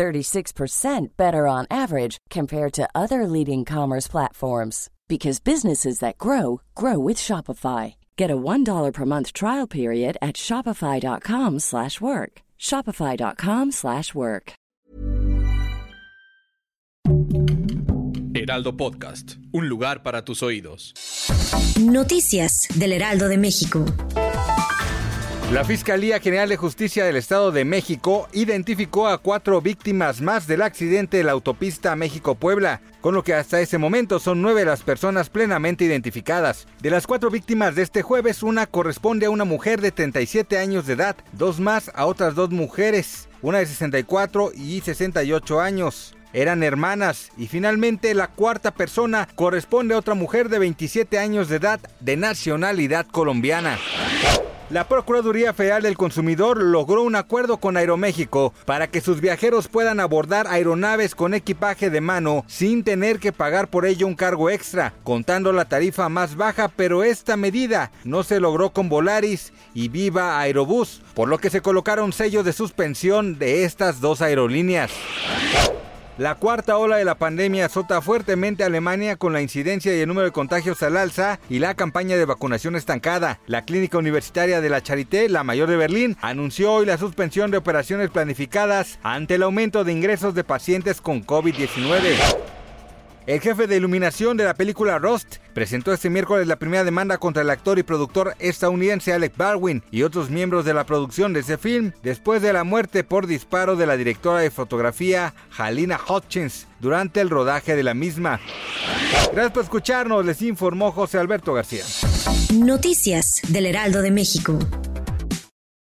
36% better on average compared to other leading commerce platforms because businesses that grow grow with Shopify. Get a $1 per month trial period at shopify.com/work. shopify.com/work. Heraldo Podcast, un lugar para tus oídos. Noticias del Heraldo de México. La Fiscalía General de Justicia del Estado de México identificó a cuatro víctimas más del accidente de la autopista México-Puebla, con lo que hasta ese momento son nueve las personas plenamente identificadas. De las cuatro víctimas de este jueves, una corresponde a una mujer de 37 años de edad, dos más a otras dos mujeres, una de 64 y 68 años eran hermanas y finalmente la cuarta persona corresponde a otra mujer de 27 años de edad de nacionalidad colombiana. La Procuraduría Federal del Consumidor logró un acuerdo con Aeroméxico para que sus viajeros puedan abordar aeronaves con equipaje de mano sin tener que pagar por ello un cargo extra, contando la tarifa más baja, pero esta medida no se logró con Volaris y Viva Aerobús, por lo que se colocaron sellos de suspensión de estas dos aerolíneas. La cuarta ola de la pandemia azota fuertemente a Alemania con la incidencia y el número de contagios al alza y la campaña de vacunación estancada. La clínica universitaria de la Charité, la mayor de Berlín, anunció hoy la suspensión de operaciones planificadas ante el aumento de ingresos de pacientes con COVID-19. El jefe de iluminación de la película Rust presentó este miércoles la primera demanda contra el actor y productor estadounidense Alec Baldwin y otros miembros de la producción de ese film después de la muerte por disparo de la directora de fotografía Halina Hutchins durante el rodaje de la misma. Gracias por escucharnos, les informó José Alberto García. Noticias del Heraldo de México.